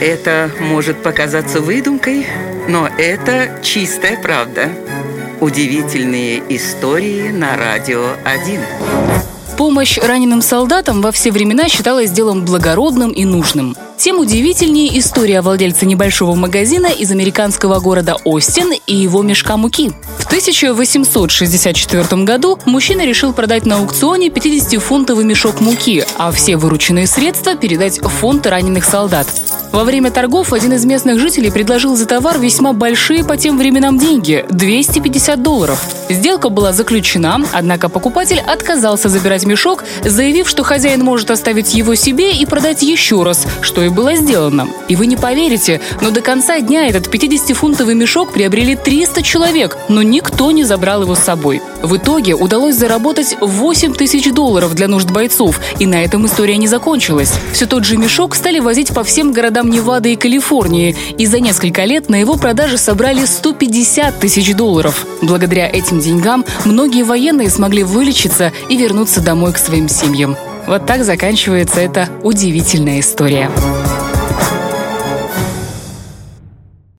Это может показаться выдумкой, но это чистая правда. Удивительные истории на радио 1. Помощь раненым солдатам во все времена считалась делом благородным и нужным. Тем удивительнее история владельца небольшого магазина из американского города Остин и его мешка муки. В 1864 году мужчина решил продать на аукционе 50-фунтовый мешок муки, а все вырученные средства передать в фонд раненых солдат. Во время торгов один из местных жителей предложил за товар весьма большие по тем временам деньги – 250 долларов. Сделка была заключена, однако покупатель отказался забирать мешок, заявив, что хозяин может оставить его себе и продать еще раз, что и было сделано. И вы не поверите, но до конца дня этот 50-фунтовый мешок приобрели 300 человек, но никто не забрал его с собой. В итоге удалось заработать 8 тысяч долларов для нужд бойцов, и на этом история не закончилась. Все тот же мешок стали возить по всем городам Невады и Калифорнии, и за несколько лет на его продаже собрали 150 тысяч долларов. Благодаря этим деньгам многие военные смогли вылечиться и вернуться домой к своим семьям. Вот так заканчивается эта удивительная история.